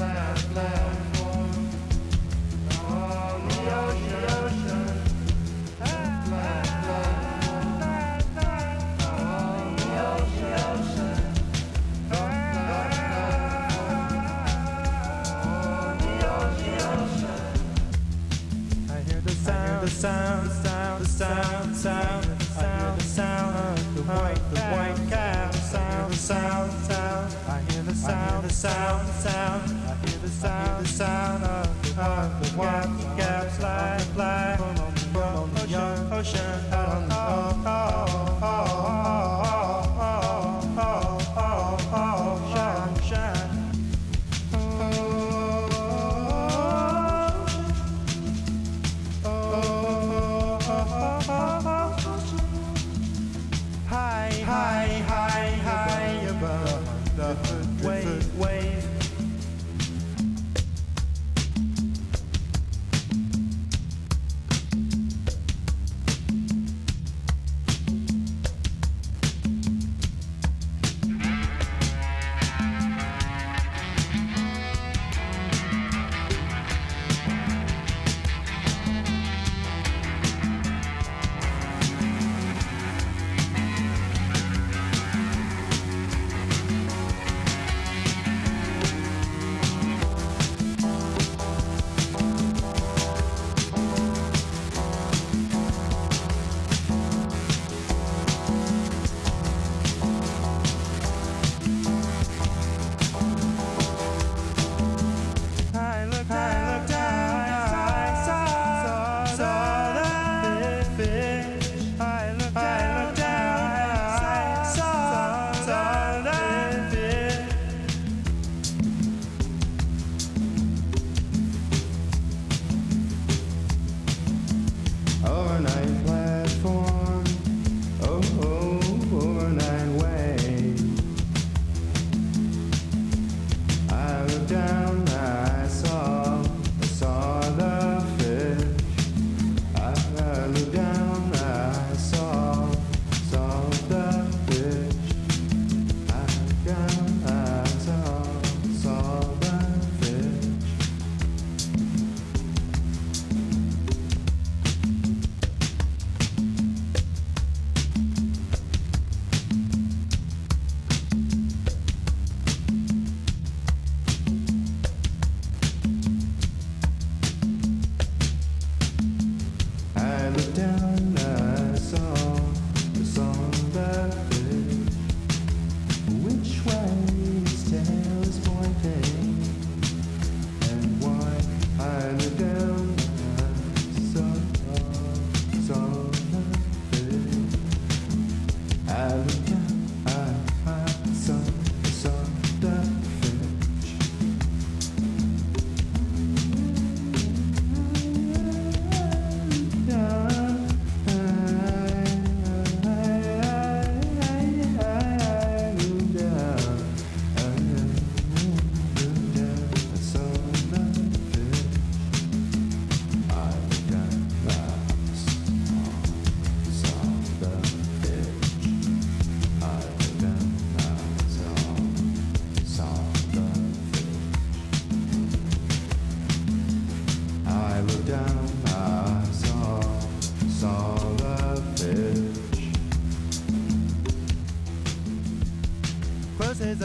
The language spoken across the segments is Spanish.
fly, fly.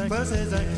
buses I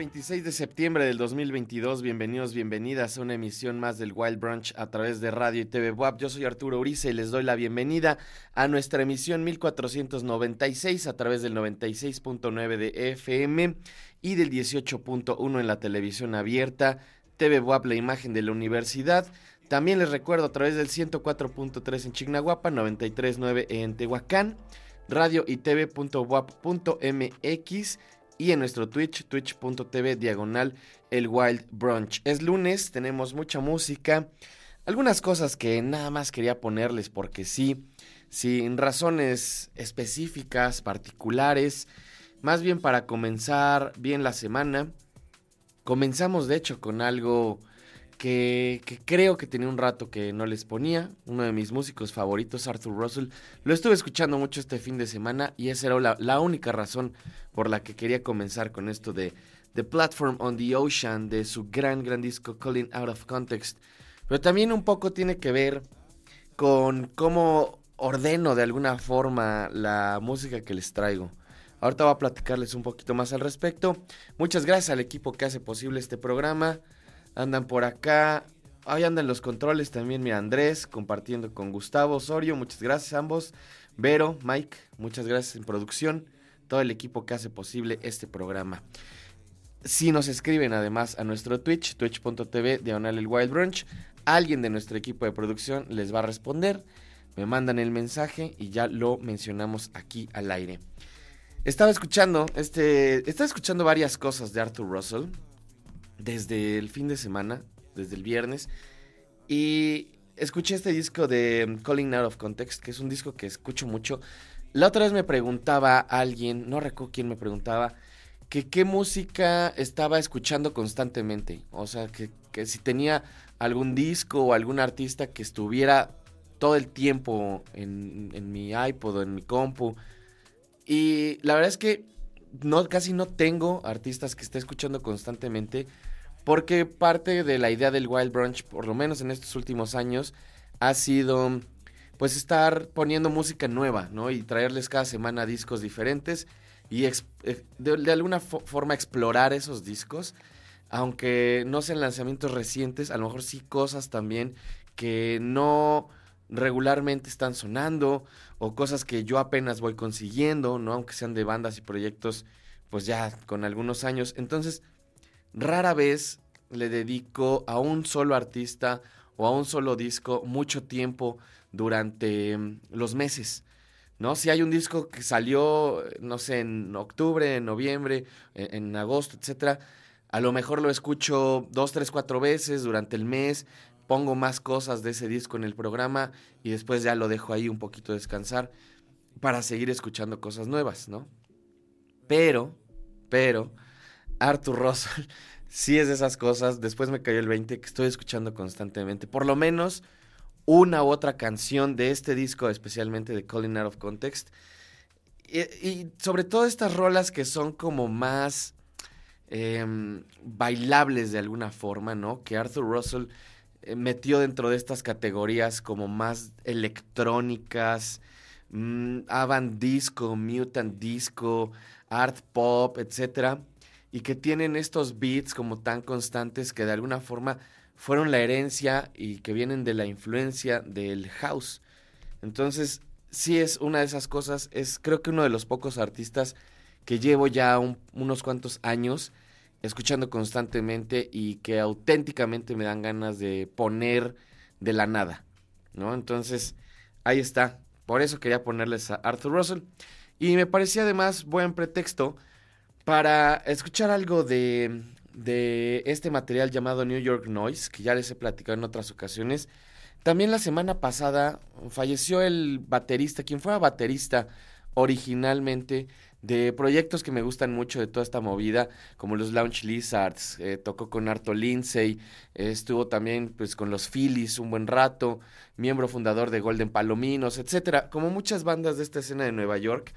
26 de septiembre del 2022, bienvenidos, bienvenidas a una emisión más del Wild Brunch a través de Radio y TV WAP. Yo soy Arturo Uriza y les doy la bienvenida a nuestra emisión 1496 a través del 96.9 de FM y del 18.1 en la televisión abierta, TV WAP, la imagen de la universidad. También les recuerdo a través del 104.3 en Chignahuapa, 93.9 en Tehuacán, radio y tv.wap.mx y en nuestro Twitch, twitch.tv diagonal el Wild Brunch. Es lunes, tenemos mucha música, algunas cosas que nada más quería ponerles porque sí, sin razones específicas, particulares, más bien para comenzar bien la semana. Comenzamos de hecho con algo que, creo que tenía un rato que no les ponía. Uno de mis músicos favoritos, Arthur Russell. Lo estuve escuchando mucho este fin de semana y esa era la, la única razón por la que quería comenzar con esto de The Platform on the Ocean, de su gran, gran disco Calling Out of Context. Pero también un poco tiene que ver con cómo ordeno de alguna forma la música que les traigo. Ahorita voy a platicarles un poquito más al respecto. Muchas gracias al equipo que hace posible este programa. Andan por acá. Ahí andan los controles también, mi Andrés, compartiendo con Gustavo Osorio. Muchas gracias a ambos. Vero, Mike, muchas gracias en producción. Todo el equipo que hace posible este programa. Si nos escriben además a nuestro Twitch, twitch.tv, diagonal el Wild Brunch, alguien de nuestro equipo de producción les va a responder. Me mandan el mensaje y ya lo mencionamos aquí al aire. Estaba escuchando, este, estaba escuchando varias cosas de Arthur Russell desde el fin de semana, desde el viernes, y escuché este disco de Calling Out of Context, que es un disco que escucho mucho. La otra vez me preguntaba alguien, no recuerdo quién me preguntaba, que qué música estaba escuchando constantemente. O sea, que, que si tenía algún disco o algún artista que estuviera todo el tiempo en, en mi iPod o en mi compu. Y la verdad es que no, casi no tengo artistas que esté escuchando constantemente. Porque parte de la idea del Wild Brunch, por lo menos en estos últimos años, ha sido pues estar poniendo música nueva, ¿no? Y traerles cada semana discos diferentes y de, de, alguna fo forma explorar esos discos. Aunque no sean lanzamientos recientes, a lo mejor sí cosas también que no regularmente están sonando o cosas que yo apenas voy consiguiendo, ¿no? Aunque sean de bandas y proyectos, pues ya con algunos años. Entonces, rara vez le dedico a un solo artista o a un solo disco mucho tiempo durante mm, los meses. ¿no? Si hay un disco que salió, no sé, en octubre, en noviembre, en, en agosto, etcétera, a lo mejor lo escucho dos, tres, cuatro veces durante el mes, pongo más cosas de ese disco en el programa y después ya lo dejo ahí un poquito descansar para seguir escuchando cosas nuevas, ¿no? Pero, pero, Arthur Russell sí es de esas cosas, después me cayó el 20 que estoy escuchando constantemente, por lo menos una u otra canción de este disco, especialmente de Calling Out of Context. Y, sobre todo estas rolas que son como más eh, bailables de alguna forma, ¿no? Que Arthur Russell eh, metió dentro de estas categorías como más electrónicas, mmm, avant disco, mutant disco, art pop, etcétera, y que tienen estos beats como tan constantes que de alguna forma fueron la herencia y que vienen de la influencia del house. Entonces, sí es una de esas cosas, es creo que uno de los pocos artistas que llevo ya un, unos cuantos años escuchando constantemente y que auténticamente me dan ganas de poner de la nada, ¿no? Entonces, ahí está. Por eso quería ponerles a Arthur Russell. Y me parecía además buen pretexto para escuchar algo de, este material llamado New York Noise, que ya les he platicado en otras ocasiones. También la semana pasada falleció el baterista, quien fuera baterista originalmente de proyectos que me gustan mucho de toda esta movida, como los Lounge Lizards, eh, tocó con Arto Lindsay, estuvo también pues con los Phillies un buen rato, miembro fundador de Golden Palominos, etcétera, como muchas bandas de esta escena de Nueva York.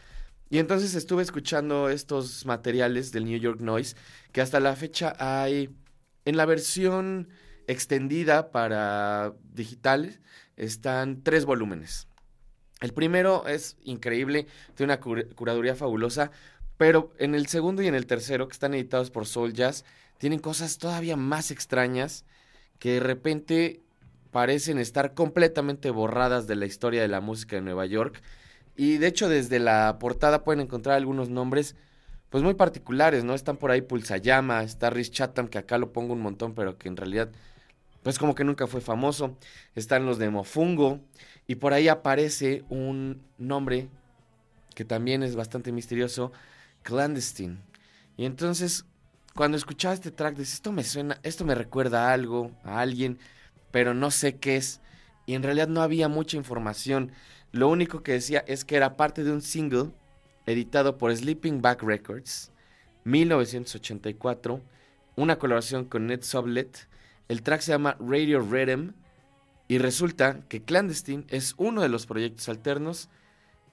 Y entonces estuve escuchando estos materiales del New York Noise, que hasta la fecha hay en la versión extendida para digitales, están tres volúmenes. El primero es increíble, tiene una cur curaduría fabulosa, pero en el segundo y en el tercero, que están editados por Soul Jazz, tienen cosas todavía más extrañas que de repente parecen estar completamente borradas de la historia de la música de Nueva York. Y de hecho desde la portada pueden encontrar algunos nombres pues muy particulares, ¿no? Están por ahí Pulsayama, está Rhys Chatham, que acá lo pongo un montón, pero que en realidad pues como que nunca fue famoso. Están los de Mofungo, y por ahí aparece un nombre que también es bastante misterioso, Clandestine. Y entonces, cuando escuchaba este track, decía, esto me suena, esto me recuerda a algo, a alguien, pero no sé qué es. Y en realidad no había mucha información. Lo único que decía es que era parte de un single editado por Sleeping Back Records, 1984, una colaboración con Ned Sublet. El track se llama Radio Rhythm y resulta que Clandestine es uno de los proyectos alternos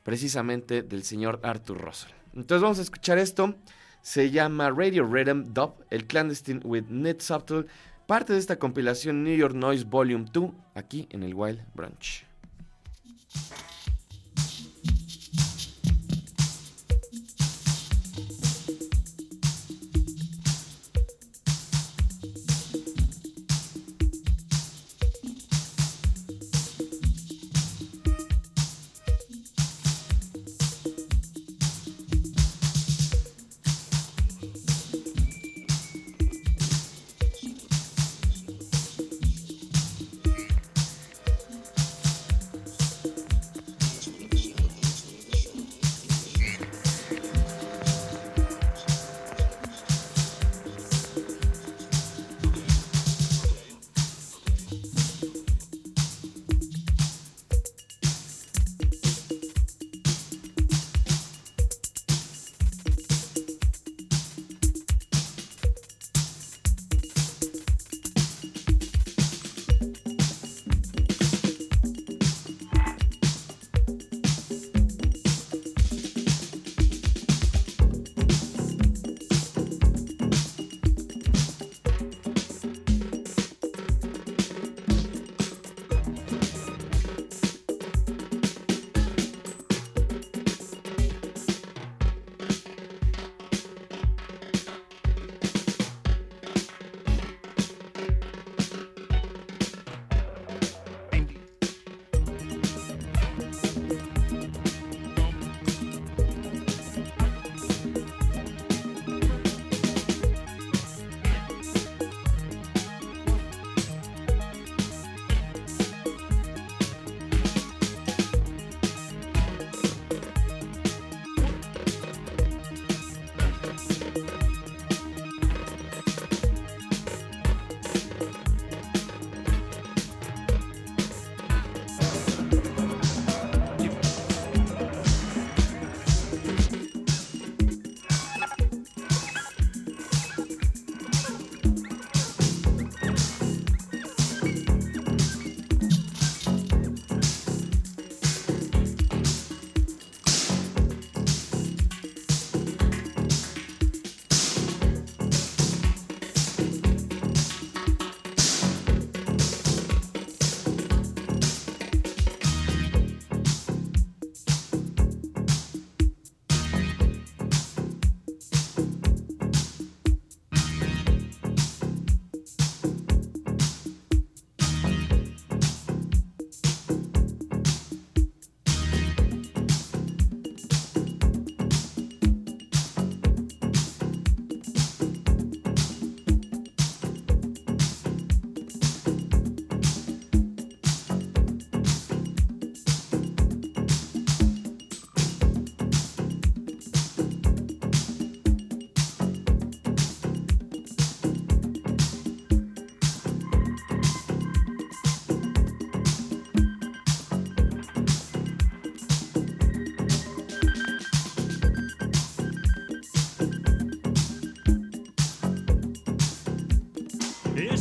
precisamente del señor Arthur Russell. Entonces vamos a escuchar esto. Se llama Radio Rhythm Dub, el Clandestine with Ned Subtle, parte de esta compilación New York Noise Volume 2, aquí en el Wild Thank you.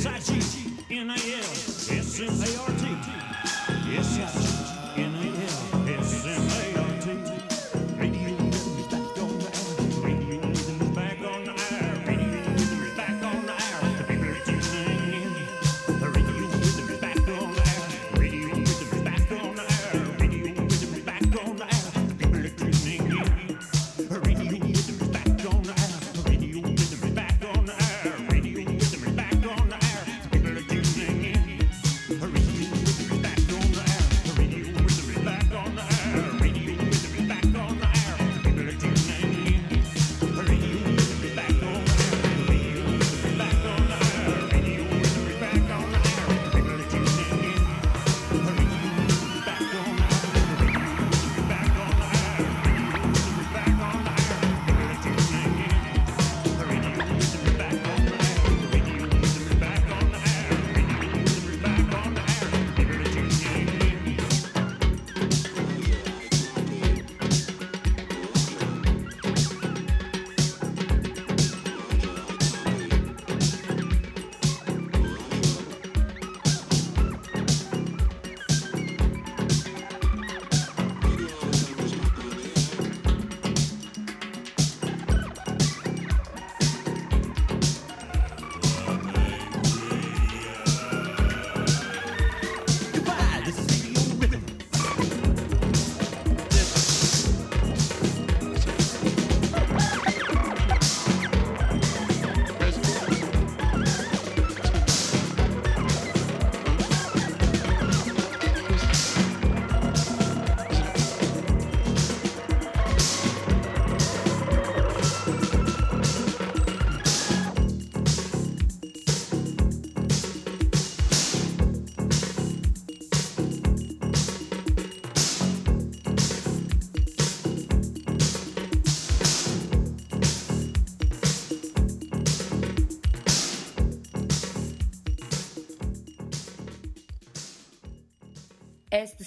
Brunch. Este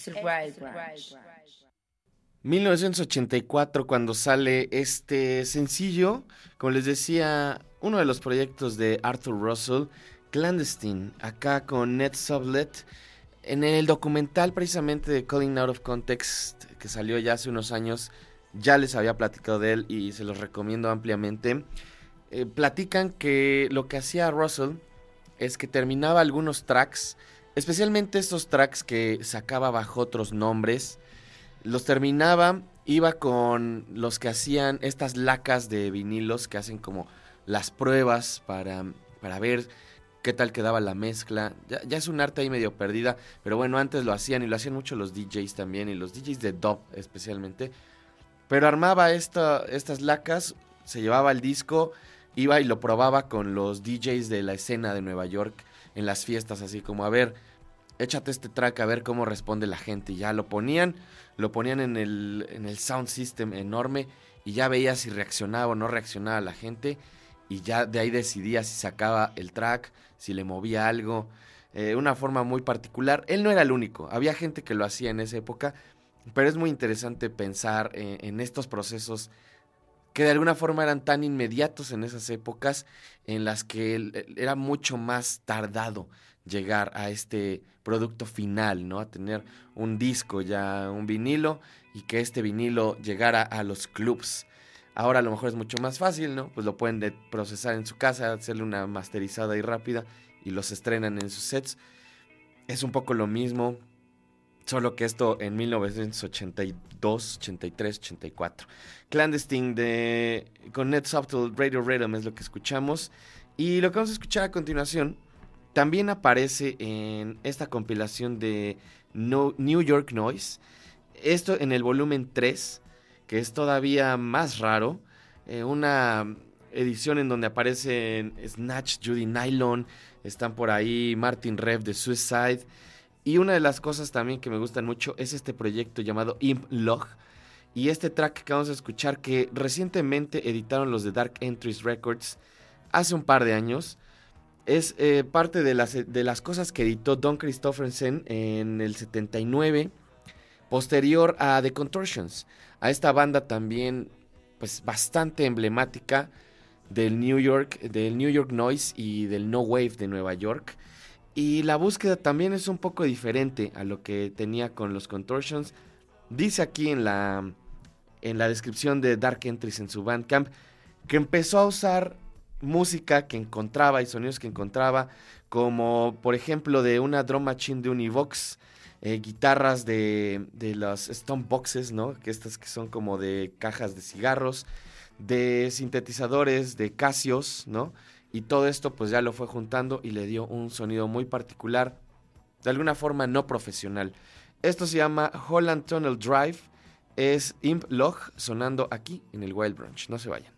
es el Wild 1984 cuando sale este sencillo, como les decía, uno de los proyectos de Arthur Russell, Clandestine, acá con Ned Sublet, en el documental precisamente de Calling Out of Context, que salió ya hace unos años, ya les había platicado de él y se los recomiendo ampliamente. Eh, platican que lo que hacía Russell es que terminaba algunos tracks, especialmente estos tracks que sacaba bajo otros nombres, los terminaba, iba con los que hacían estas lacas de vinilos que hacen como las pruebas para, para ver qué tal quedaba la mezcla. Ya, es un arte ahí medio perdida, pero bueno, antes lo hacían y lo hacían mucho los DJs también y los DJs de dub especialmente. Pero armaba esta, estas lacas, se llevaba el disco, iba y lo probaba con los DJs de la escena de Nueva York en las fiestas, así como a ver, échate este track a ver cómo responde la gente. Y ya lo ponían, lo ponían en el, en el sound system enorme y ya veía si reaccionaba o no reaccionaba la gente. Y ya de ahí decidía si sacaba el track, si le movía algo. Eh, una forma muy particular. Él no era el único, había gente que lo hacía en esa época, pero es muy interesante pensar eh, en estos procesos que de alguna forma eran tan inmediatos en esas épocas en las que era mucho más tardado llegar a este producto final, ¿no? A tener un disco ya, un vinilo y que este vinilo llegara a los clubs. Ahora a lo mejor es mucho más fácil, ¿no? Pues lo pueden procesar en su casa, hacerle una masterizada y rápida y los estrenan en sus sets. Es un poco lo mismo, solo que esto en 1982, 83, 84. Clandestine de con Net Subtle Radio Rhythm es lo que escuchamos y lo que vamos a escuchar a continuación también aparece en esta compilación de New York Noise. Esto en el volumen 3, que es todavía más raro. Eh, una edición en donde aparecen Snatch, Judy Nylon, están por ahí Martin Rev de Suicide. Y una de las cosas también que me gustan mucho es este proyecto llamado Imp Log. Y este track que vamos a escuchar que recientemente editaron los de Dark Entries Records hace un par de años es eh, parte de las, de las cosas que editó Don Christopherson en el 79, posterior a The Contortions, a esta banda también pues bastante emblemática del New York, del New York Noise y del No Wave de Nueva York. Y la búsqueda también es un poco diferente a lo que tenía con los Contortions. Dice aquí en la, en la descripción de Dark Entries en su Bandcamp que empezó a usar música que encontraba y sonidos que encontraba, como por ejemplo de una drum machine de Univox, eh, guitarras de, de las Stone Boxes, ¿no? Que estas que son como de cajas de cigarros, de sintetizadores de Casios, ¿no? Y todo esto pues ya lo fue juntando y le dio un sonido muy particular, de alguna forma no profesional. Esto se llama Holland Tunnel Drive, es Imp Log sonando aquí en el Wild Brunch, no se vayan.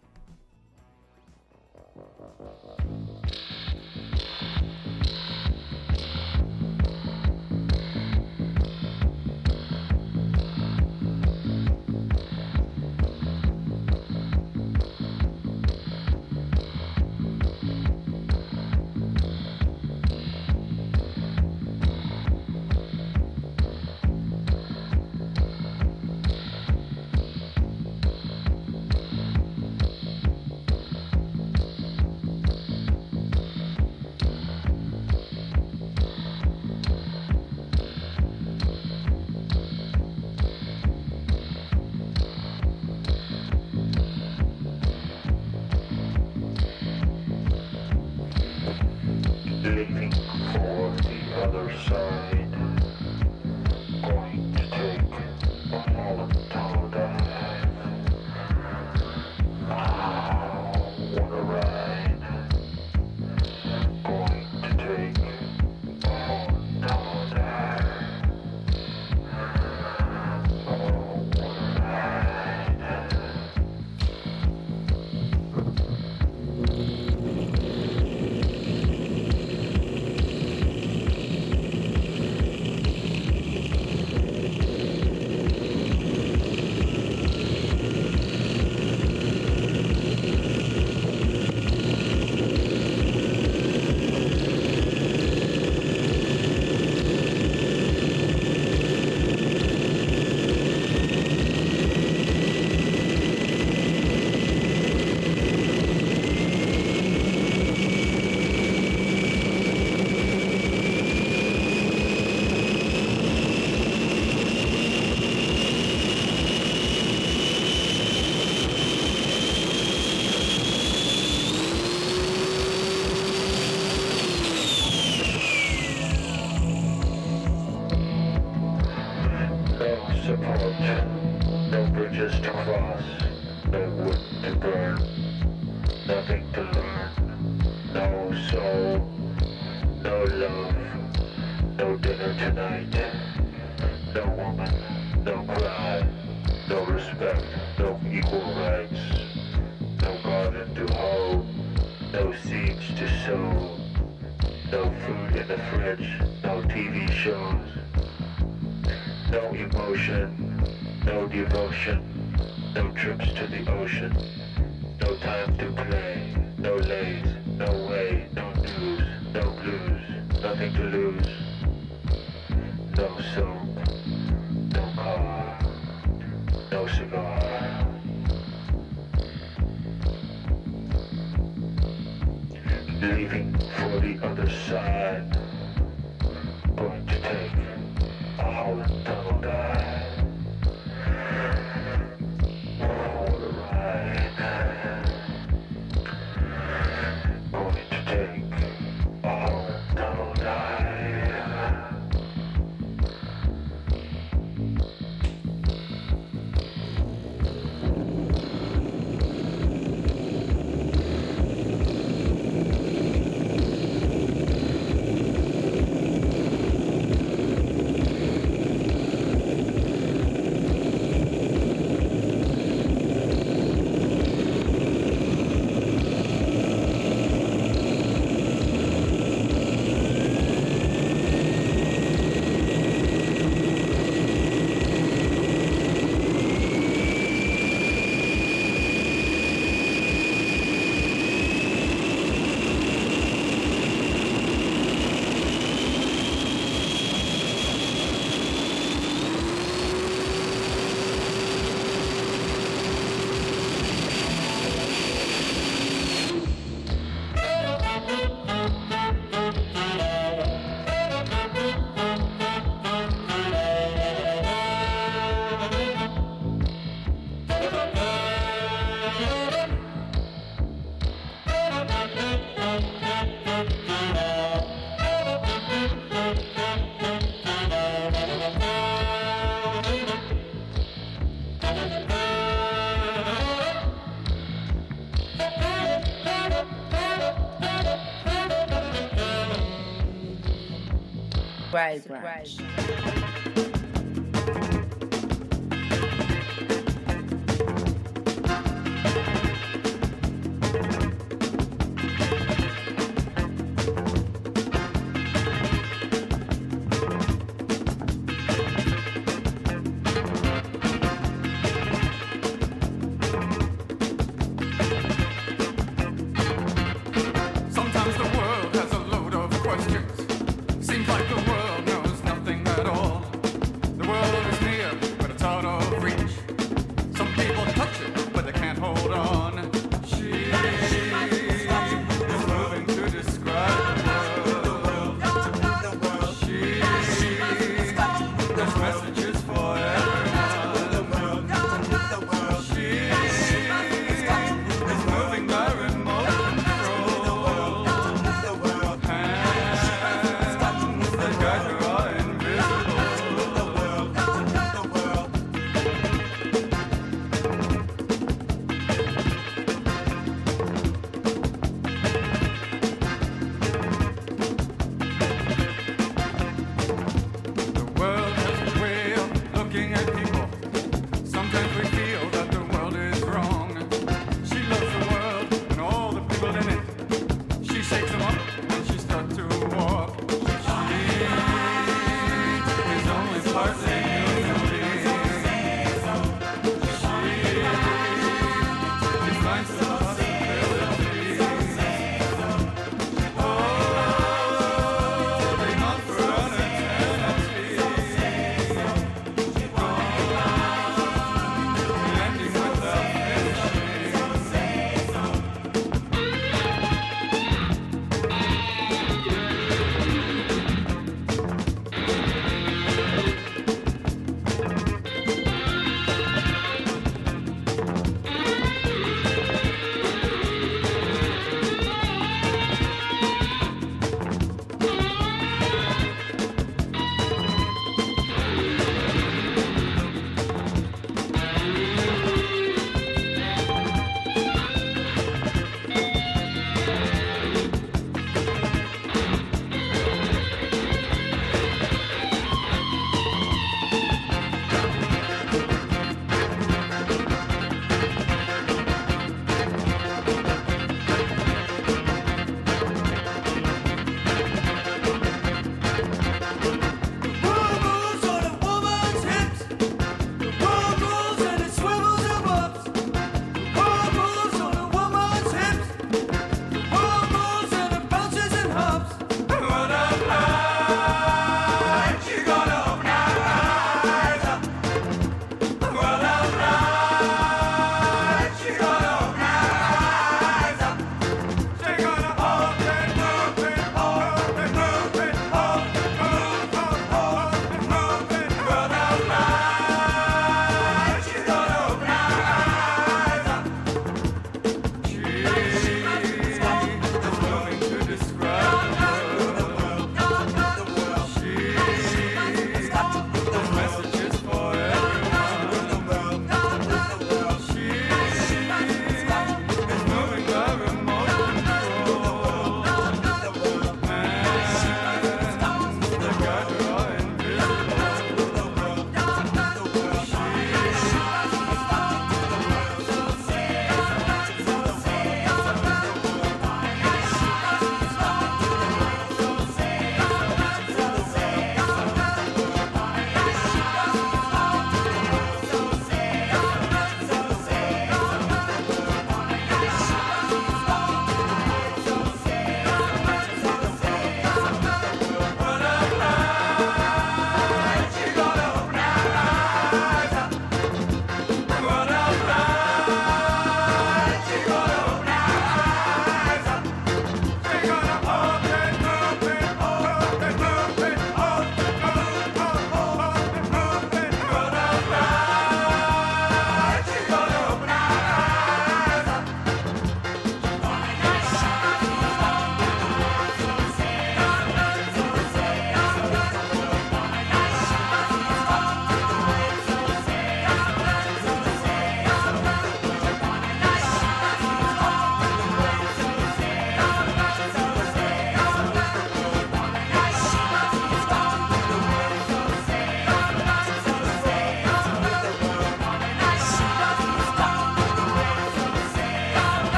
Wild Branch.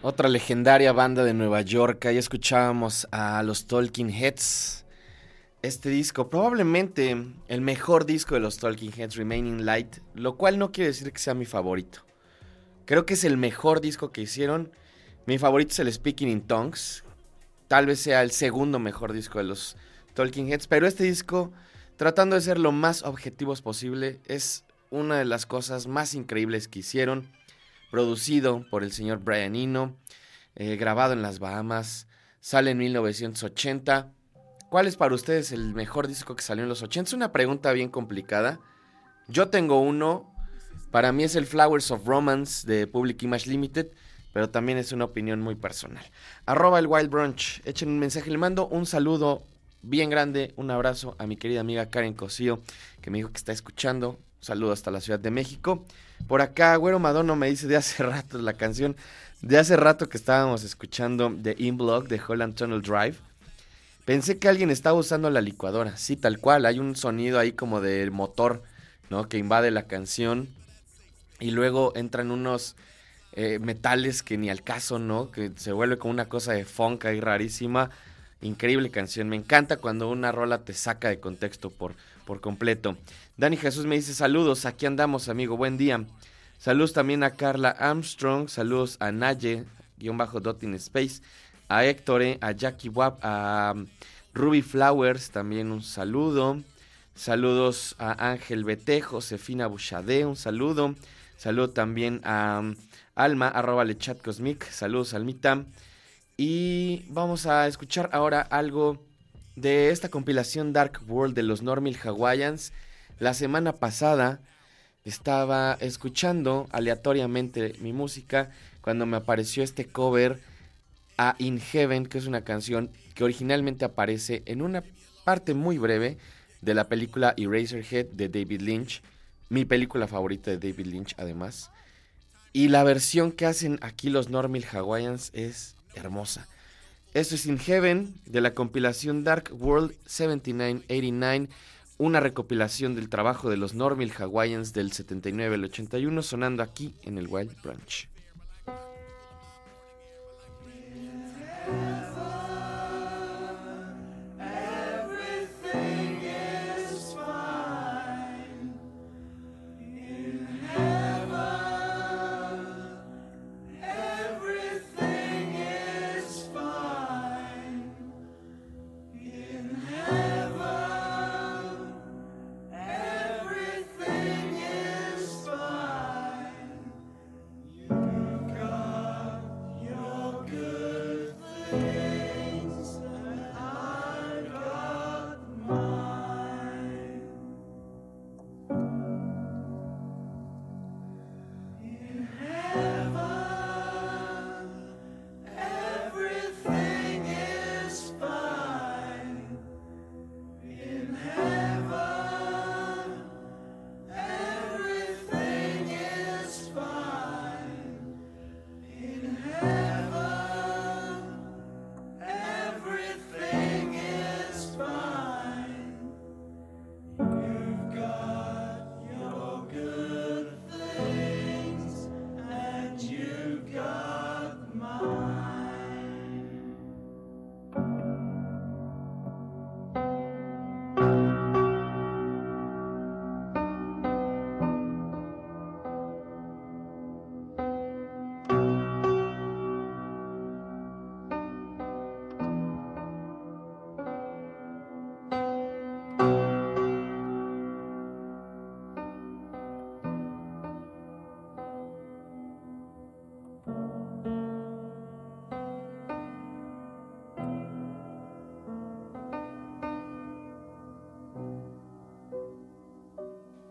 Otra legendaria banda de Nueva York. Ahí escuchábamos a los Talking Heads. Este disco, probablemente el mejor disco de los Talking Heads, Remaining Light, lo cual no quiere decir que sea mi favorito. Creo que es el mejor disco que hicieron. Mi favorito es el Speaking in Tongues. Tal vez sea el segundo mejor disco de los Talking Heads, pero este disco, tratando de ser lo más objetivos posible, es una de las cosas más increíbles que hicieron producido por el señor Brian Eno, eh, grabado en las Bahamas, sale en 1980. ¿Cuál es para ustedes el mejor disco que salió en los 80? Es una pregunta bien complicada. Yo tengo uno, para mí es el Flowers of Romance de Public Image Limited, pero también es una opinión muy personal. Arroba el Wild Brunch, echen un mensaje, le mando un saludo bien grande, un abrazo a mi querida amiga Karen Cosío, que me dijo que está escuchando. Saludo hasta la Ciudad de México. Por acá, Güero Madono me dice de hace rato la canción, de hace rato que estábamos escuchando The In-Block de Holland Tunnel Drive. Pensé que alguien estaba usando la licuadora, sí, tal cual. Hay un sonido ahí como del motor, ¿no? Que invade la canción. Y luego entran unos eh, metales que ni al caso, ¿no? Que se vuelve como una cosa de funk ahí rarísima. Increíble canción. Me encanta cuando una rola te saca de contexto por, por completo. Dani Jesús me dice saludos, aquí andamos amigo, buen día. Saludos también a Carla Armstrong, saludos a Naye, guion bajo Dotting Space, a Héctor, a Jackie Wap, a um, Ruby Flowers, también un saludo. Saludos a Ángel Bete, Josefina Buchade, un saludo. Saludo también a um, Alma, arroba lechat cosmic, saludos Almita. Y vamos a escuchar ahora algo de esta compilación Dark World de los Normal Hawaiians. La semana pasada estaba escuchando aleatoriamente mi música cuando me apareció este cover a In Heaven, que es una canción que originalmente aparece en una parte muy breve de la película Eraserhead de David Lynch, mi película favorita de David Lynch además. Y la versión que hacen aquí los Normal Hawaiians es hermosa. Esto es In Heaven de la compilación Dark World 7989, una recopilación del trabajo de los Normal Hawaiians del 79 al 81 sonando aquí en el Wild Branch.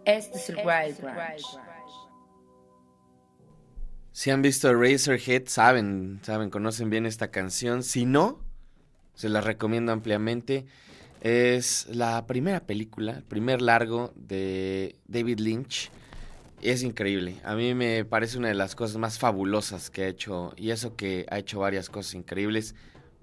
Este es el Wild Branch. Si han visto Razorhead, saben, saben, conocen bien esta canción. Si no, se las recomiendo ampliamente. Es la primera película, el primer largo de David Lynch. Es increíble. A mí me parece una de las cosas más fabulosas que ha hecho. Y eso que ha hecho varias cosas increíbles.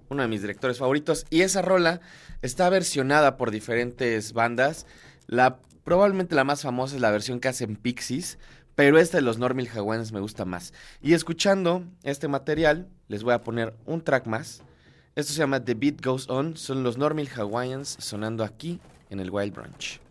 Uno de mis directores favoritos. Y esa rola está versionada por diferentes bandas. La, probablemente la más famosa es la versión que hacen Pixies. Pero este de los Normal Hawaiians me gusta más. Y escuchando este material, les voy a poner un track más. Esto se llama The Beat Goes On. Son los Normal Hawaiians sonando aquí en el Wild Brunch.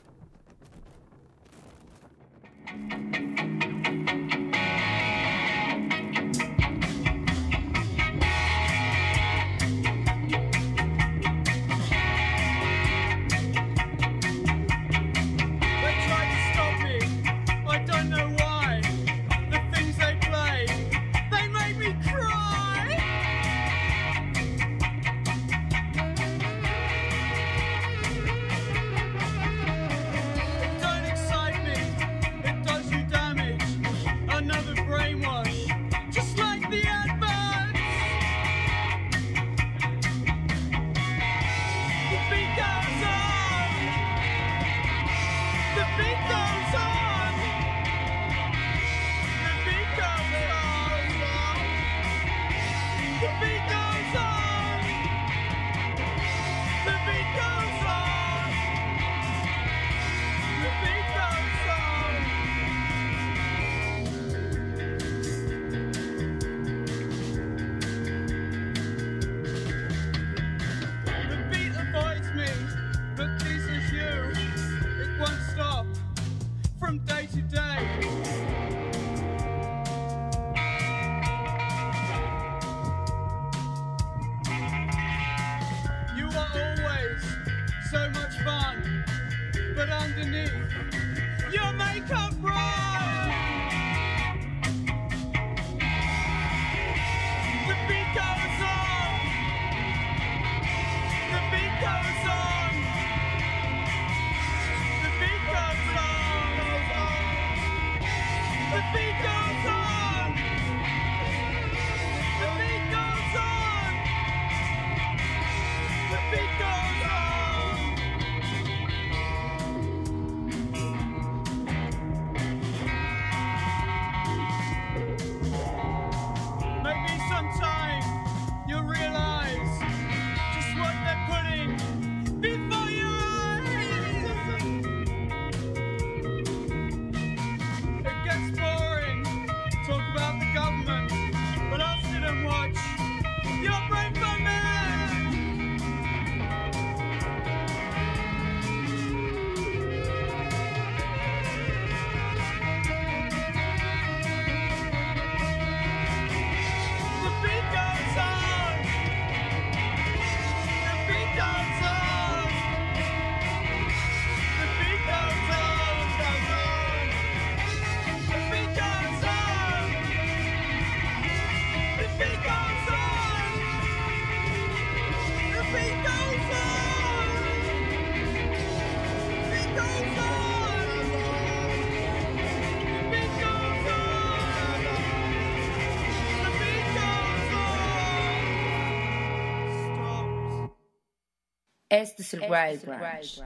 Este es el Wild Brunch.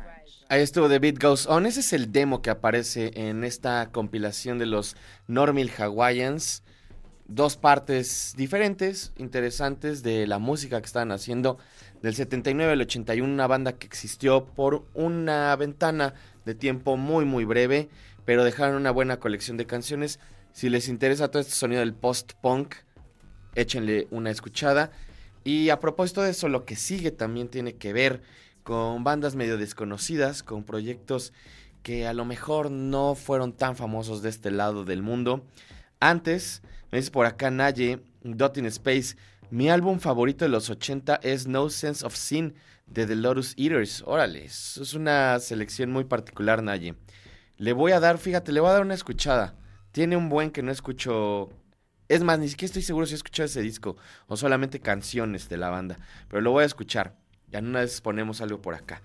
Ahí estuvo The Beat Goes On. Ese es el demo que aparece en esta compilación de los Normal Hawaiians. Dos partes diferentes, interesantes de la música que estaban haciendo del 79 al 81. Una banda que existió por una ventana de tiempo muy, muy breve, pero dejaron una buena colección de canciones. Si les interesa todo este sonido del post-punk, échenle una escuchada. Y a propósito de eso, lo que sigue también tiene que ver con bandas medio desconocidas, con proyectos que a lo mejor no fueron tan famosos de este lado del mundo. Antes, me dice por acá Naye, Dot in Space, mi álbum favorito de los 80 es No Sense of Sin de The Lotus Eaters. Órale, eso es una selección muy particular, Naye. Le voy a dar, fíjate, le voy a dar una escuchada. Tiene un buen que no escucho. Es más, ni siquiera estoy seguro si he escuchado ese disco o solamente canciones de la banda, pero lo voy a escuchar. Ya una vez ponemos algo por acá.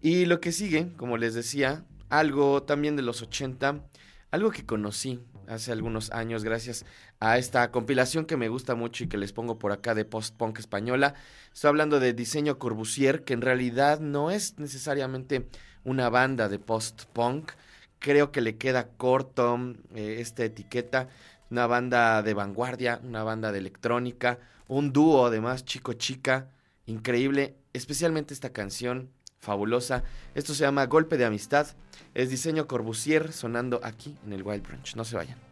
Y lo que sigue, como les decía, algo también de los 80, algo que conocí hace algunos años gracias a esta compilación que me gusta mucho y que les pongo por acá de post-punk española. Estoy hablando de Diseño Corbusier, que en realidad no es necesariamente una banda de post-punk. Creo que le queda corto eh, esta etiqueta. Una banda de vanguardia, una banda de electrónica, un dúo además chico-chica, increíble, especialmente esta canción fabulosa. Esto se llama Golpe de Amistad. Es diseño Corbusier sonando aquí en el Wild Brunch. No se vayan.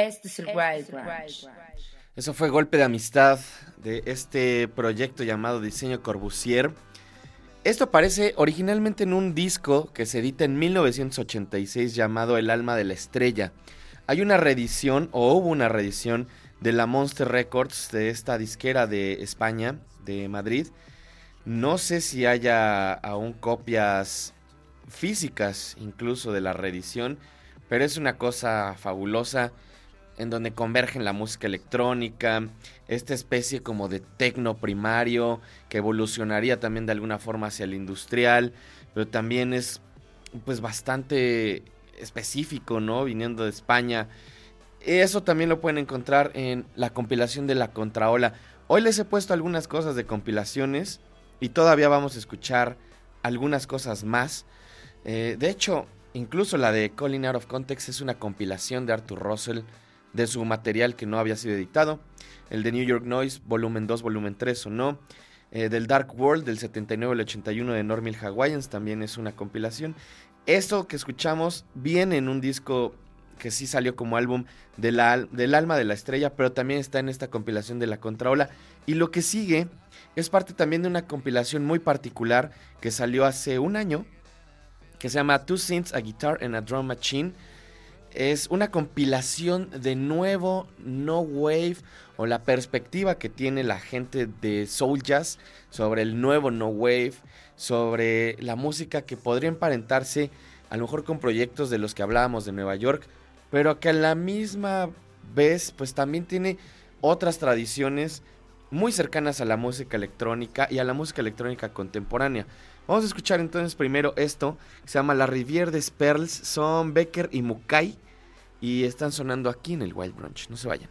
Este es el Wild Branch. Eso fue golpe de amistad de este proyecto llamado Diseño Corbusier. Esto aparece originalmente en un disco que se edita en 1986 llamado El alma de la estrella. Hay una reedición, o hubo una reedición, de la Monster Records, de esta disquera de España, de Madrid. No sé si haya aún copias físicas incluso de la reedición, pero es una cosa fabulosa en donde convergen la música electrónica, esta especie como de tecno primario que evolucionaría también de alguna forma hacia el industrial, pero también es pues bastante específico, ¿no? Viniendo de España. Eso también lo pueden encontrar en la compilación de la Contraola. Hoy les he puesto algunas cosas de compilaciones y todavía vamos a escuchar algunas cosas más. Eh, de hecho, incluso la de Calling Out of Context es una compilación de Arthur Russell de su material que no había sido editado. El de New York Noise, volumen 2, volumen 3 o no. Eh, del Dark World del 79 al 81 de Normal Hawaiians también es una compilación. Esto que escuchamos viene en un disco que sí salió como álbum del alma de la estrella, pero también está en esta compilación de la contraola. Y lo que sigue es parte también de una compilación muy particular que salió hace un año, que se llama Two Synths, a Guitar and a Drum Machine. Es una compilación de nuevo no wave o la perspectiva que tiene la gente de Soul Jazz sobre el nuevo no wave, sobre la música que podría emparentarse a lo mejor con proyectos de los que hablábamos de Nueva York, pero que a la misma vez pues también tiene otras tradiciones muy cercanas a la música electrónica y a la música electrónica contemporánea. Vamos a escuchar entonces primero esto, que se llama La Rivière des Perles, son Becker y Mukai y están sonando aquí en el Wild Brunch, no se vayan.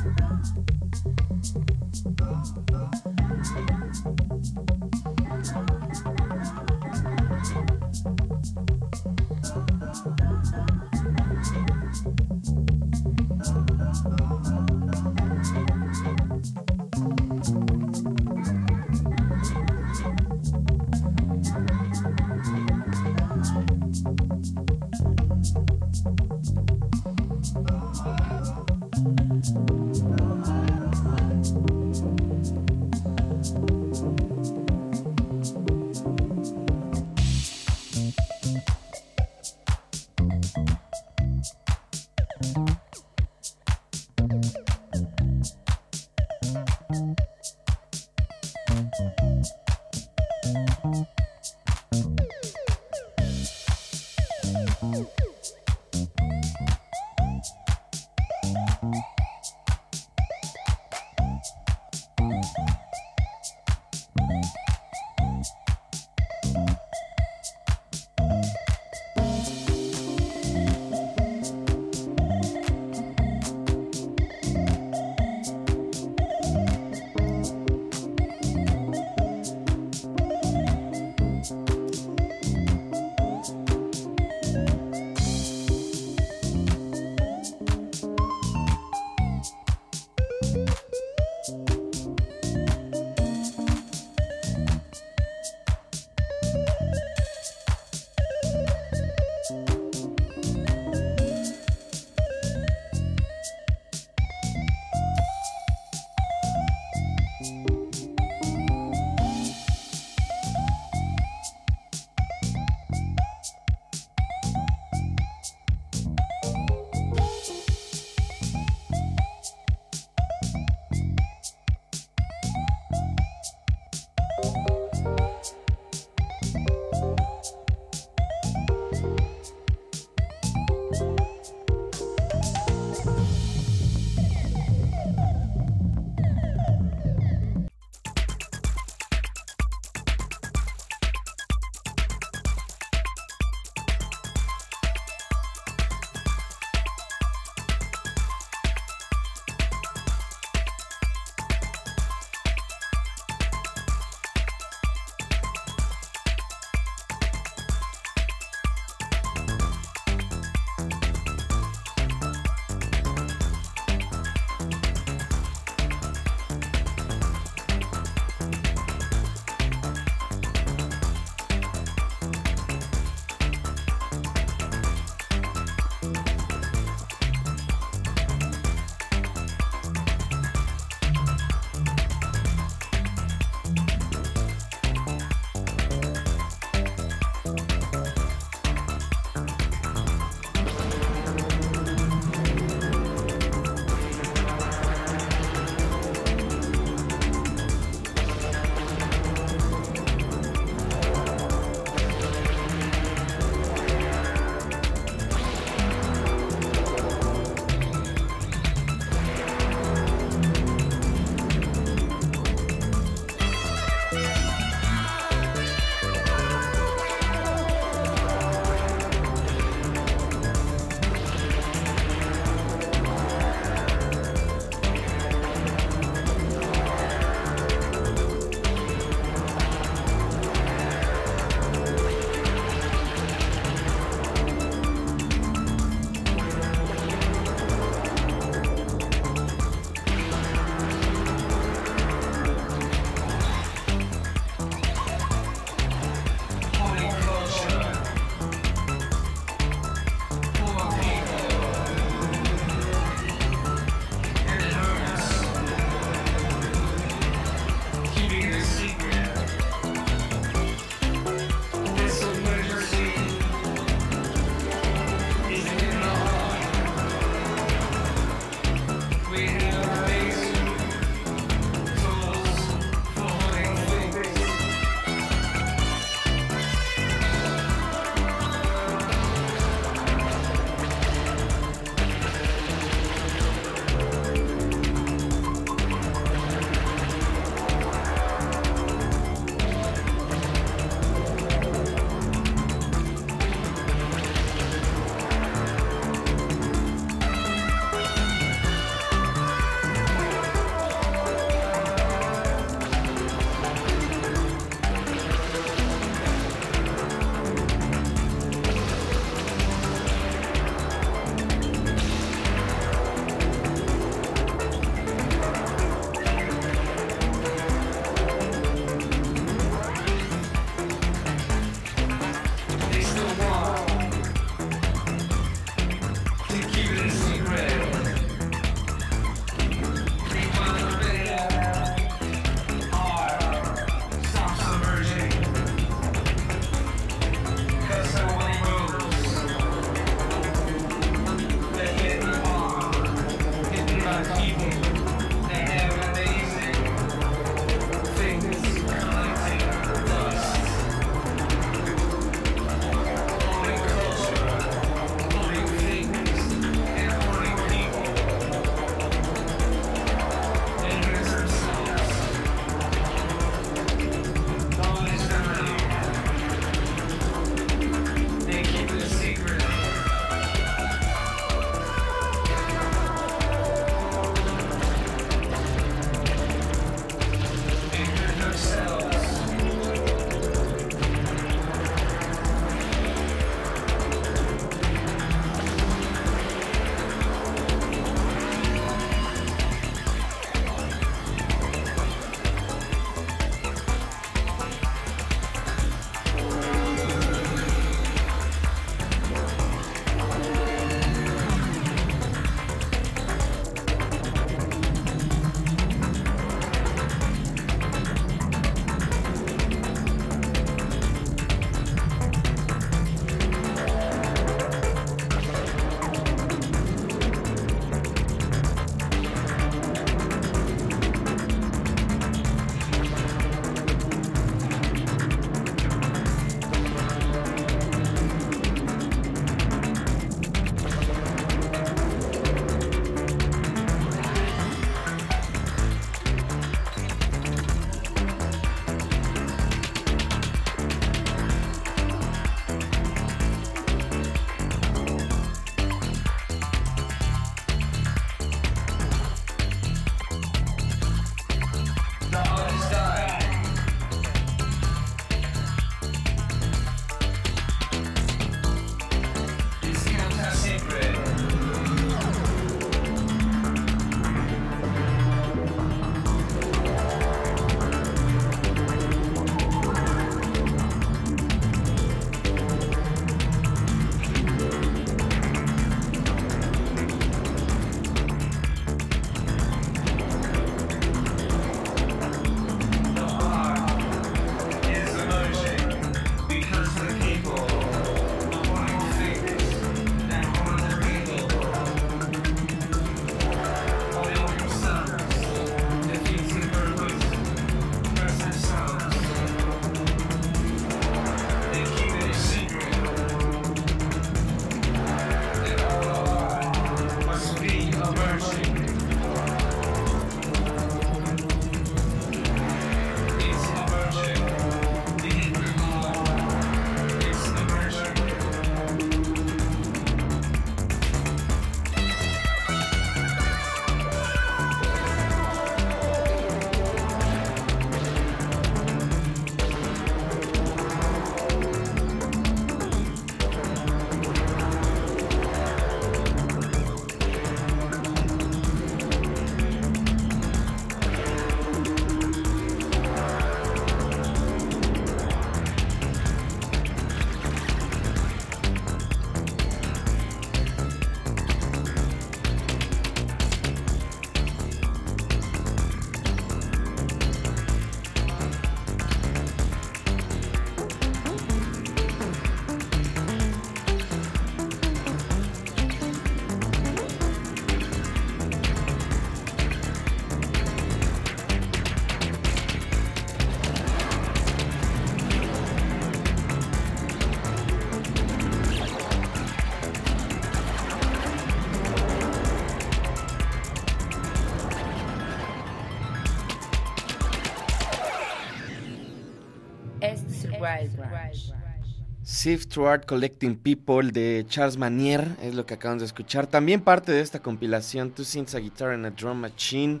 To Art Collecting People de Charles Manier es lo que acabamos de escuchar. También parte de esta compilación Two Synths, a Guitar and a Drum Machine.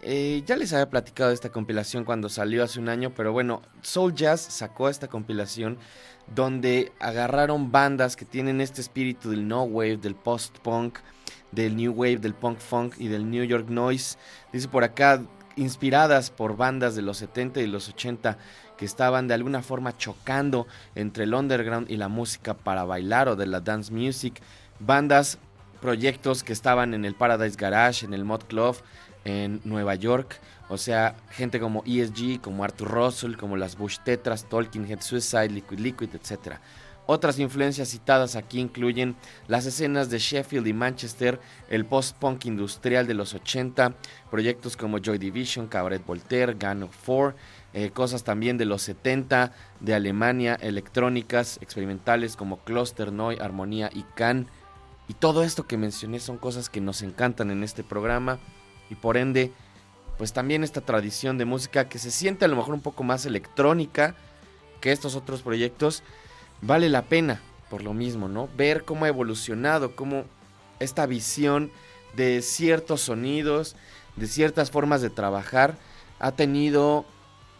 Eh, ya les había platicado de esta compilación cuando salió hace un año, pero bueno, Soul Jazz sacó esta compilación donde agarraron bandas que tienen este espíritu del no wave, del post-punk, del new wave, del punk funk y del New York noise. Dice por acá, inspiradas por bandas de los 70 y los 80 que estaban de alguna forma chocando entre el underground y la música para bailar o de la dance music. Bandas, proyectos que estaban en el Paradise Garage, en el Mod Club, en Nueva York. O sea, gente como ESG, como Arthur Russell, como las Bush Tetras, Tolkien Head Suicide, Liquid Liquid, etc. Otras influencias citadas aquí incluyen las escenas de Sheffield y Manchester, el post-punk industrial de los 80, proyectos como Joy Division, Cabaret Voltaire, Gun of Four, eh, cosas también de los 70 de Alemania, electrónicas, experimentales como Cluster, Noi, Armonía y Can. Y todo esto que mencioné son cosas que nos encantan en este programa y por ende, pues también esta tradición de música que se siente a lo mejor un poco más electrónica que estos otros proyectos, vale la pena por lo mismo, ¿no? Ver cómo ha evolucionado, cómo esta visión de ciertos sonidos, de ciertas formas de trabajar, ha tenido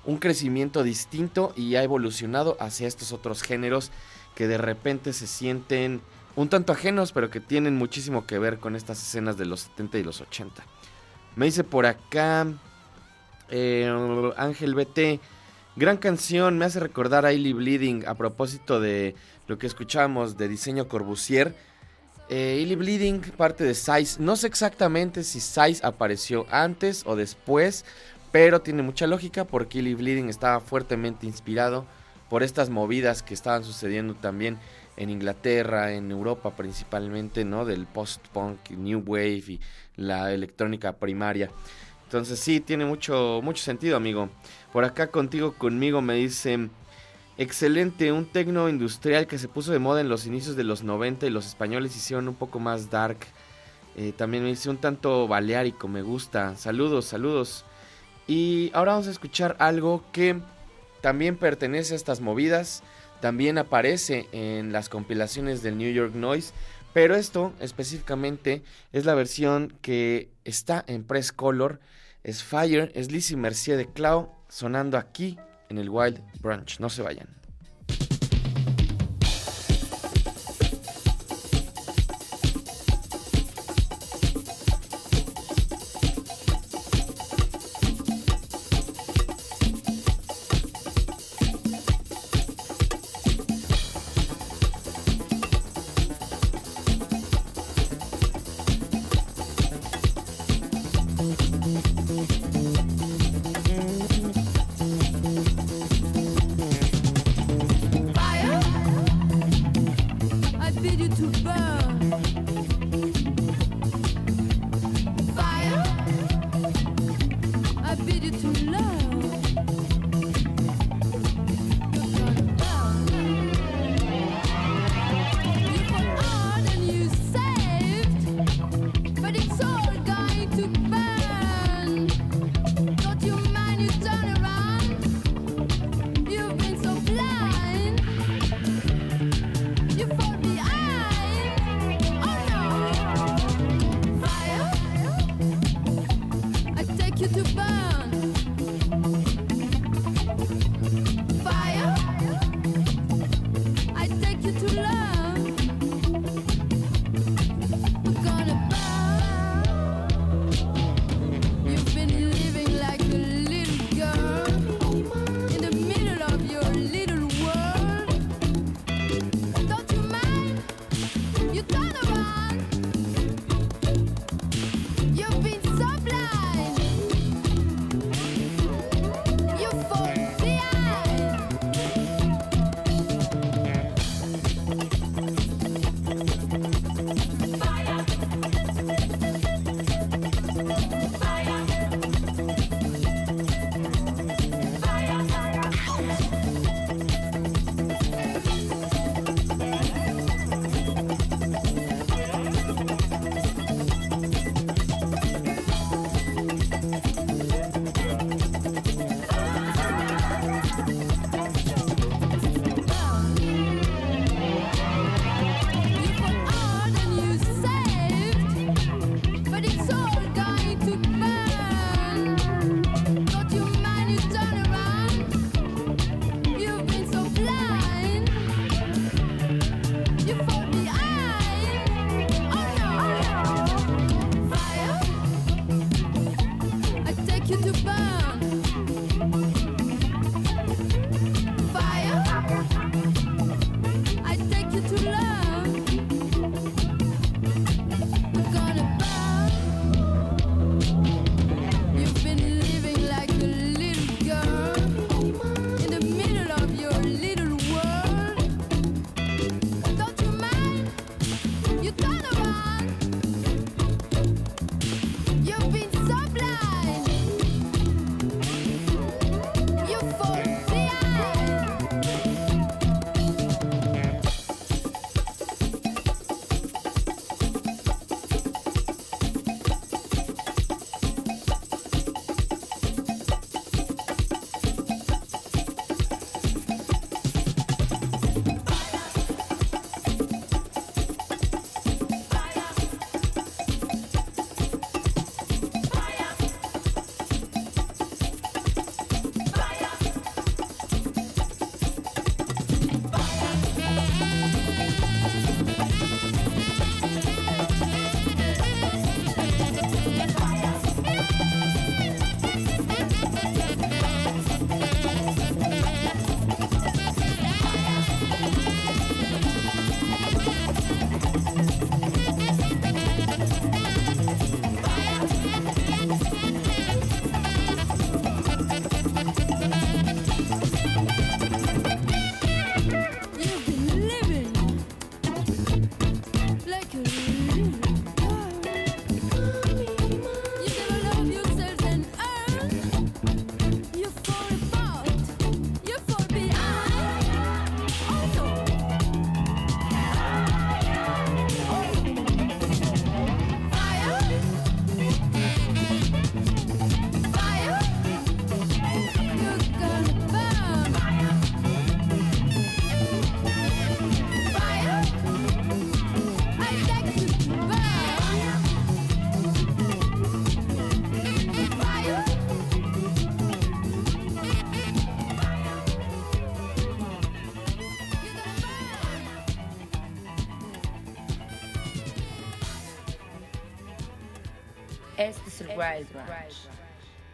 un crecimiento distinto y ha evolucionado hacia estos otros géneros que de repente se sienten un tanto ajenos, pero que tienen muchísimo que ver con estas escenas de los 70 y los 80. Me dice por acá eh, Ángel BT, gran canción, me hace recordar a Illy Bleeding a propósito de lo que escuchamos de diseño Corbusier. Eh, Illy Bleeding, parte de Size, no sé exactamente si Size apareció antes o después, pero tiene mucha lógica porque Illy Bleeding estaba fuertemente inspirado por estas movidas que estaban sucediendo también en Inglaterra, en Europa principalmente, ¿no? Del post-punk, New Wave y la electrónica primaria. Entonces sí, tiene mucho, mucho sentido, amigo. Por acá contigo, conmigo, me dicen, excelente, un tecno industrial que se puso de moda en los inicios de los 90 y los españoles hicieron un poco más dark. Eh, también me dice un tanto baleárico, me gusta. Saludos, saludos. Y ahora vamos a escuchar algo que también pertenece a estas movidas, también aparece en las compilaciones del New York Noise, pero esto específicamente es la versión que está en Press Color, es Fire, es Lizzie Mercier de Cloud sonando aquí en el Wild Branch, no se vayan.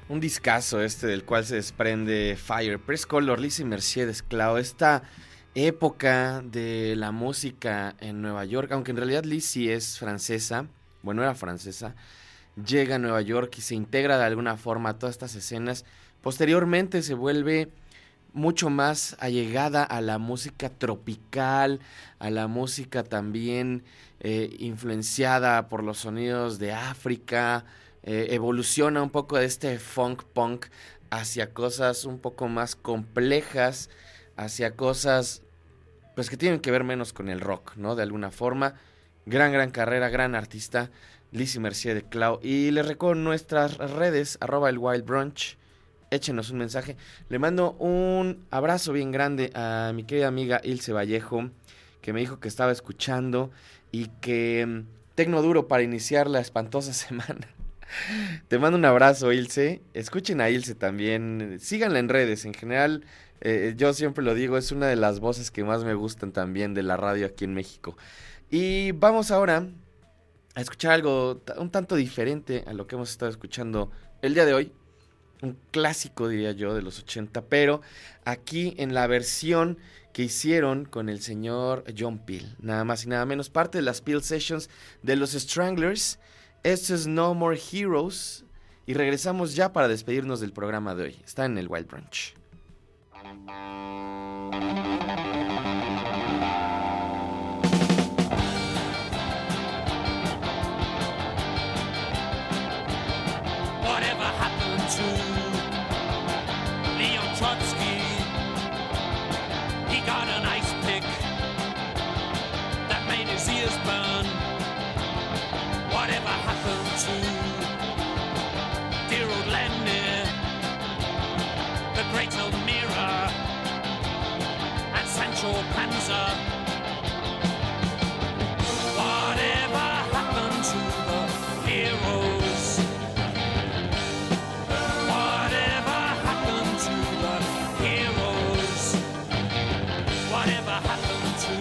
Un discazo este del cual se desprende Fire, Press Color, Lizzie Mercedes Clau, esta época de la música en Nueva York, aunque en realidad Lizzie es francesa, bueno, era francesa, llega a Nueva York y se integra de alguna forma a todas estas escenas. Posteriormente se vuelve mucho más allegada a la música tropical, a la música también eh, influenciada por los sonidos de África, eh, evoluciona un poco de este funk punk hacia cosas un poco más complejas, hacia cosas pues que tienen que ver menos con el rock, ¿no? De alguna forma. Gran, gran carrera, gran artista, Lizzie Mercier de Clau. Y les recuerdo nuestras redes, arroba el Wild Brunch. Échenos un mensaje. Le mando un abrazo bien grande a mi querida amiga Ilse Vallejo, que me dijo que estaba escuchando y que mm, tecno duro para iniciar la espantosa semana. Te mando un abrazo, Ilse. Escuchen a Ilse también. Síganla en redes. En general, eh, yo siempre lo digo, es una de las voces que más me gustan también de la radio aquí en México. Y vamos ahora a escuchar algo un tanto diferente a lo que hemos estado escuchando el día de hoy. Un clásico, diría yo, de los 80, pero aquí en la versión que hicieron con el señor John Peel. Nada más y nada menos, parte de las Peel Sessions de los Stranglers. Esto es No More Heroes. Y regresamos ya para despedirnos del programa de hoy. Está en el Wild Branch. Panza? Whatever happened to the heroes? Whatever happened to the heroes? Whatever happened to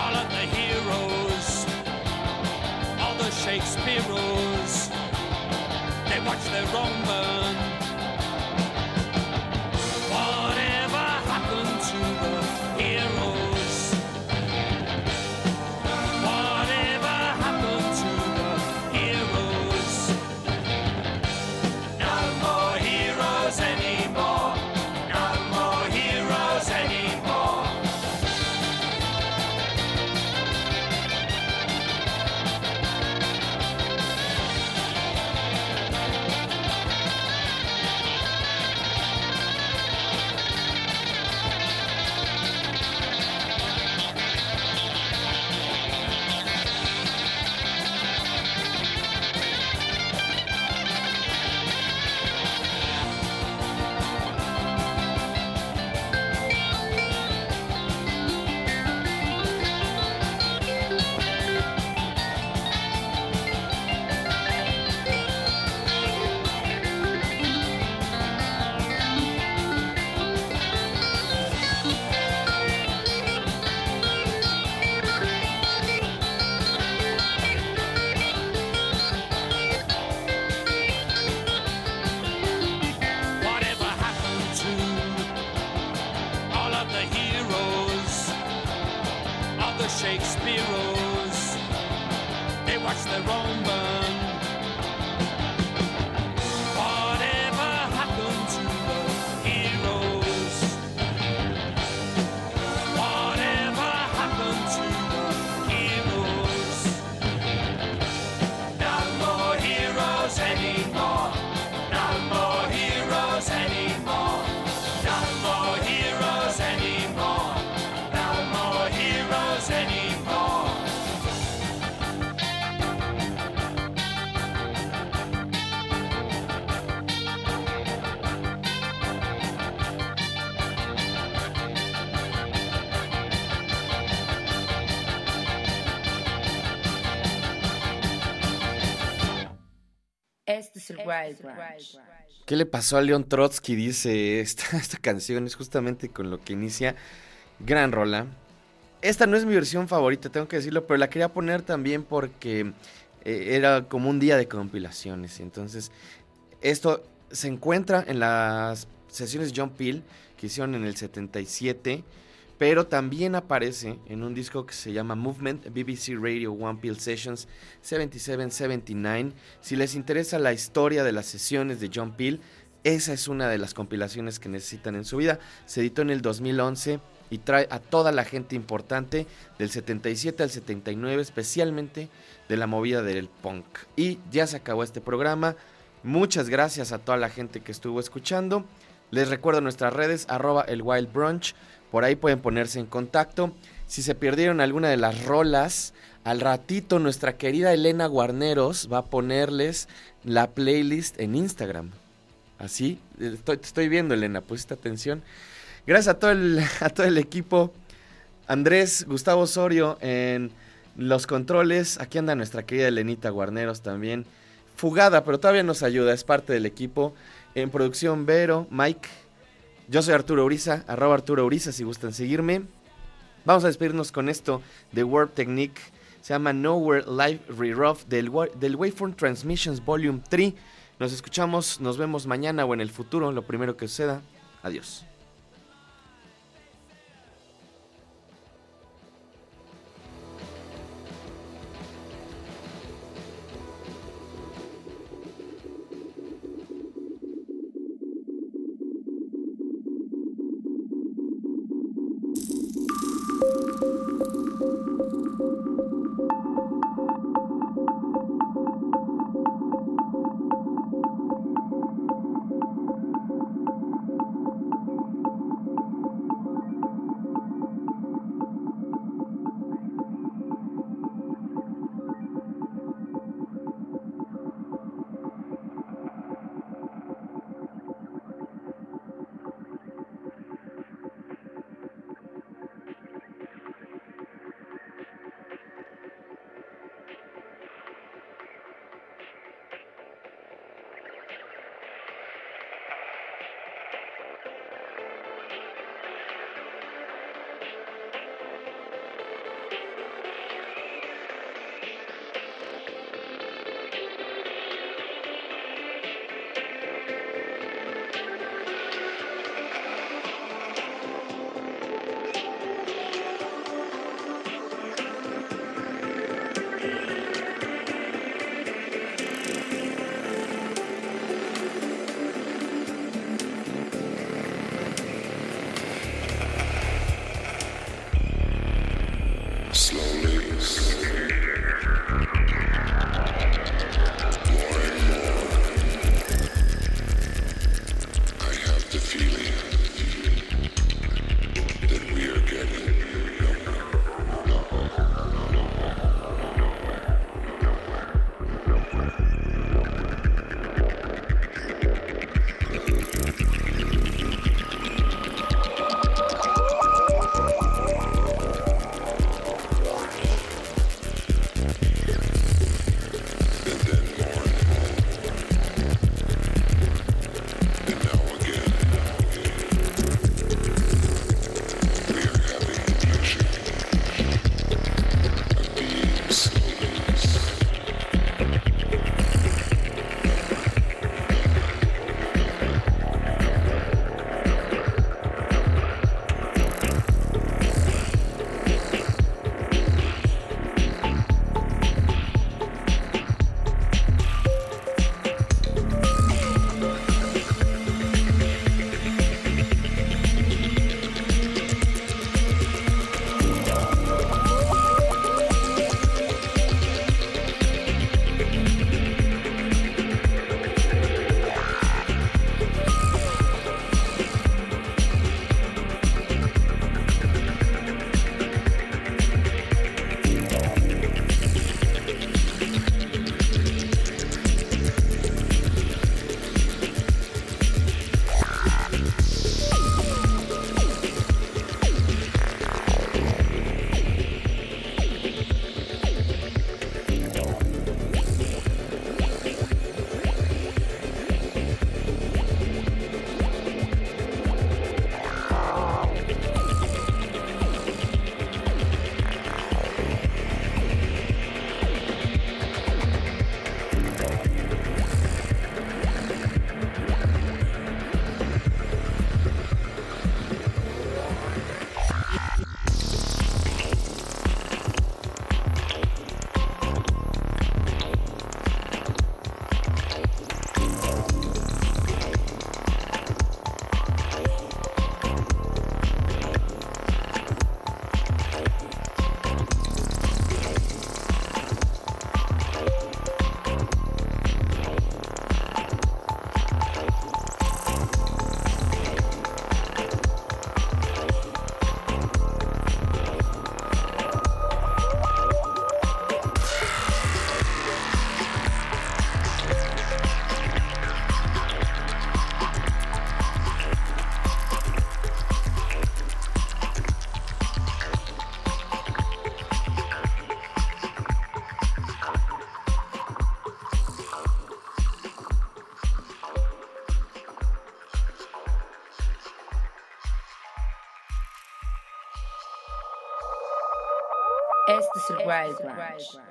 all of the heroes? All the Shakespeareos? They watch their own burn. ¿Qué le pasó a Leon Trotsky? Dice esta, esta canción, es justamente con lo que inicia. Gran rola. Esta no es mi versión favorita, tengo que decirlo, pero la quería poner también porque eh, era como un día de compilaciones. Entonces, esto se encuentra en las sesiones John Peel que hicieron en el 77, pero también aparece en un disco que se llama Movement BBC Radio One Peel Sessions 77-79. Si les interesa la historia de las sesiones de John Peel, esa es una de las compilaciones que necesitan en su vida. Se editó en el 2011 y trae a toda la gente importante del 77 al 79, especialmente de la movida del punk. Y ya se acabó este programa. Muchas gracias a toda la gente que estuvo escuchando. Les recuerdo nuestras redes, arroba el Wild Brunch. Por ahí pueden ponerse en contacto. Si se perdieron alguna de las rolas, al ratito nuestra querida Elena Guarneros va a ponerles la playlist en Instagram. Así, estoy, te estoy viendo Elena, pusiste atención. Gracias a todo el, a todo el equipo. Andrés, Gustavo Osorio en los controles. Aquí anda nuestra querida Elenita Guarneros también. Fugada, pero todavía nos ayuda, es parte del equipo. En producción, Vero, Mike. Yo soy Arturo Uriza, arroba Arturo Uriza si gustan seguirme. Vamos a despedirnos con esto de Warp Technique. Se llama Nowhere Live Re-Rough del, del Waveform Transmissions Volume 3. Nos escuchamos, nos vemos mañana o en el futuro, lo primero que suceda. Adiós. Este